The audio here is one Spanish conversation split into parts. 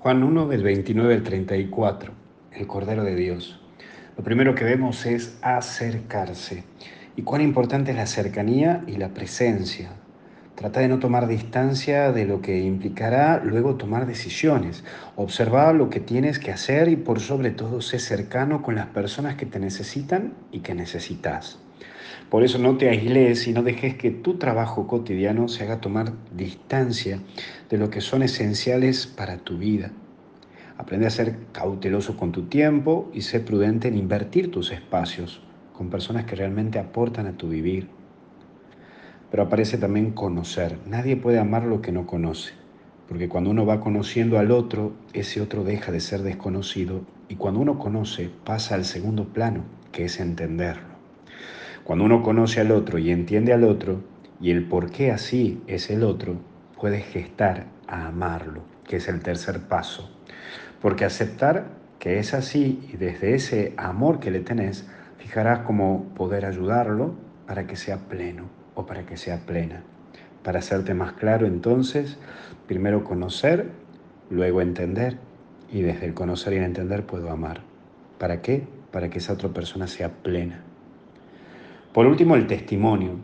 Juan 1 del 29 al 34, el Cordero de Dios. Lo primero que vemos es acercarse. Y cuán importante es la cercanía y la presencia. Trata de no tomar distancia de lo que implicará luego tomar decisiones. Observa lo que tienes que hacer y por sobre todo sé cercano con las personas que te necesitan y que necesitas. Por eso no te aisles y no dejes que tu trabajo cotidiano se haga tomar distancia de lo que son esenciales para tu vida. Aprende a ser cauteloso con tu tiempo y sé prudente en invertir tus espacios con personas que realmente aportan a tu vivir. Pero aparece también conocer. Nadie puede amar lo que no conoce, porque cuando uno va conociendo al otro, ese otro deja de ser desconocido y cuando uno conoce pasa al segundo plano, que es entenderlo. Cuando uno conoce al otro y entiende al otro, y el por qué así es el otro, puede gestar a amarlo, que es el tercer paso. Porque aceptar que es así y desde ese amor que le tenés, fijarás cómo poder ayudarlo para que sea pleno o para que sea plena. Para hacerte más claro entonces, primero conocer, luego entender y desde el conocer y el entender puedo amar. ¿Para qué? Para que esa otra persona sea plena. Por último, el testimonio.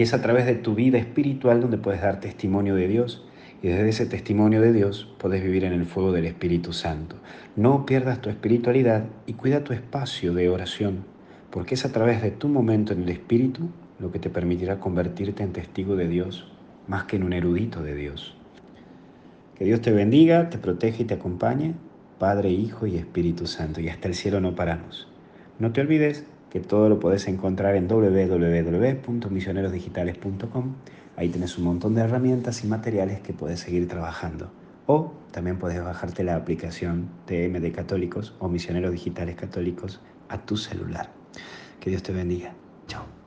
Y es a través de tu vida espiritual donde puedes dar testimonio de Dios. Y desde ese testimonio de Dios puedes vivir en el fuego del Espíritu Santo. No pierdas tu espiritualidad y cuida tu espacio de oración, porque es a través de tu momento en el Espíritu lo que te permitirá convertirte en testigo de Dios, más que en un erudito de Dios. Que Dios te bendiga, te protege y te acompañe, Padre, Hijo y Espíritu Santo. Y hasta el cielo no paramos. No te olvides que todo lo puedes encontrar en www.misionerosdigitales.com. Ahí tienes un montón de herramientas y materiales que puedes seguir trabajando. O también puedes bajarte la aplicación TM Católicos o Misioneros Digitales Católicos a tu celular. Que Dios te bendiga. Chao.